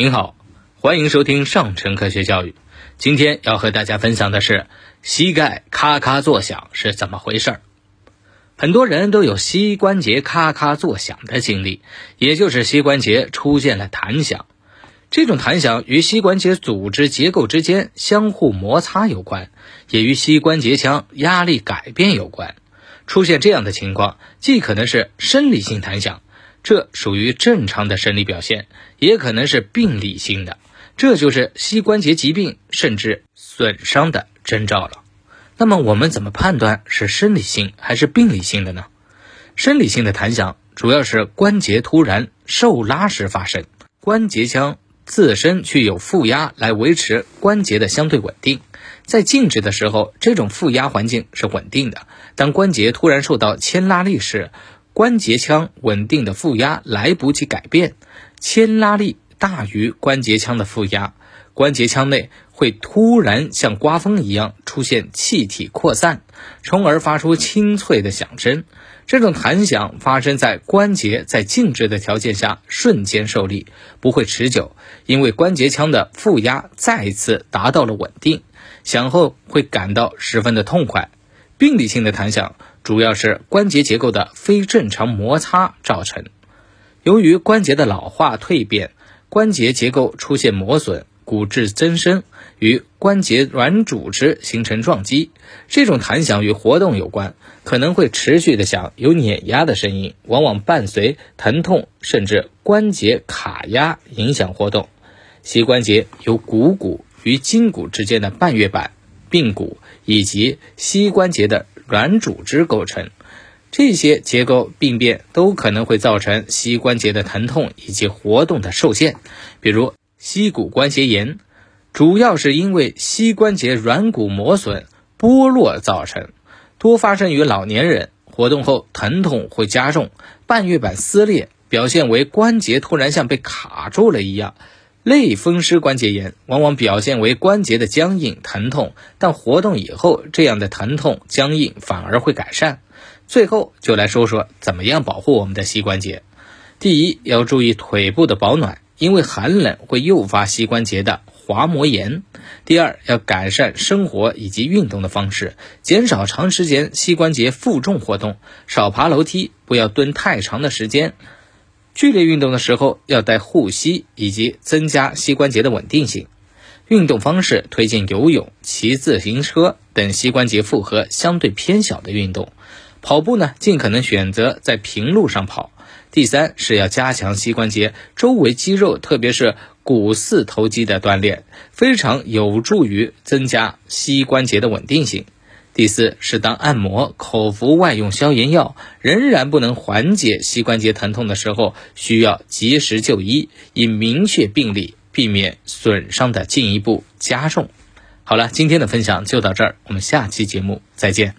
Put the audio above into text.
您好，欢迎收听上乘科学教育。今天要和大家分享的是膝盖咔咔作响是怎么回事儿。很多人都有膝关节咔咔作响的经历，也就是膝关节出现了弹响。这种弹响与膝关节组织结构之间相互摩擦有关，也与膝关节腔压力改变有关。出现这样的情况，既可能是生理性弹响。这属于正常的生理表现，也可能是病理性的，这就是膝关节疾病甚至损伤的征兆了。那么我们怎么判断是生理性还是病理性的呢？生理性的弹响主要是关节突然受拉时发生，关节腔自身具有负压来维持关节的相对稳定，在静止的时候，这种负压环境是稳定的，当关节突然受到牵拉力时。关节腔稳定的负压来不及改变，牵拉力大于关节腔的负压，关节腔内会突然像刮风一样出现气体扩散，从而发出清脆的响声。这种弹响发生在关节在静止的条件下瞬间受力，不会持久，因为关节腔的负压再一次达到了稳定，响后会感到十分的痛快。病理性的弹响。主要是关节结构的非正常摩擦造成。由于关节的老化蜕变，关节结构出现磨损、骨质增生，与关节软组织形成撞击。这种弹响与活动有关，可能会持续的响，有碾压的声音，往往伴随疼痛，甚至关节卡压，影响活动。膝关节由股骨与筋骨之间的半月板、髌骨以及膝关节的。软组织构成，这些结构病变都可能会造成膝关节的疼痛以及活动的受限。比如膝骨关节炎，主要是因为膝关节软骨磨损剥落造成，多发生于老年人，活动后疼痛会加重。半月板撕裂，表现为关节突然像被卡住了一样。类风湿关节炎往往表现为关节的僵硬、疼痛，但活动以后，这样的疼痛、僵硬反而会改善。最后就来说说怎么样保护我们的膝关节。第一，要注意腿部的保暖，因为寒冷会诱发膝关节的滑膜炎。第二，要改善生活以及运动的方式，减少长时间膝关节负重活动，少爬楼梯，不要蹲太长的时间。剧烈运动的时候要带护膝，以及增加膝关节的稳定性。运动方式推荐游泳、骑自行车等膝关节负荷相对偏小的运动。跑步呢，尽可能选择在平路上跑。第三是要加强膝关节周围肌肉，特别是股四头肌的锻炼，非常有助于增加膝关节的稳定性。第四，是当按摩、口服外用消炎药仍然不能缓解膝关节疼痛的时候，需要及时就医，以明确病例，避免损伤的进一步加重。好了，今天的分享就到这儿，我们下期节目再见。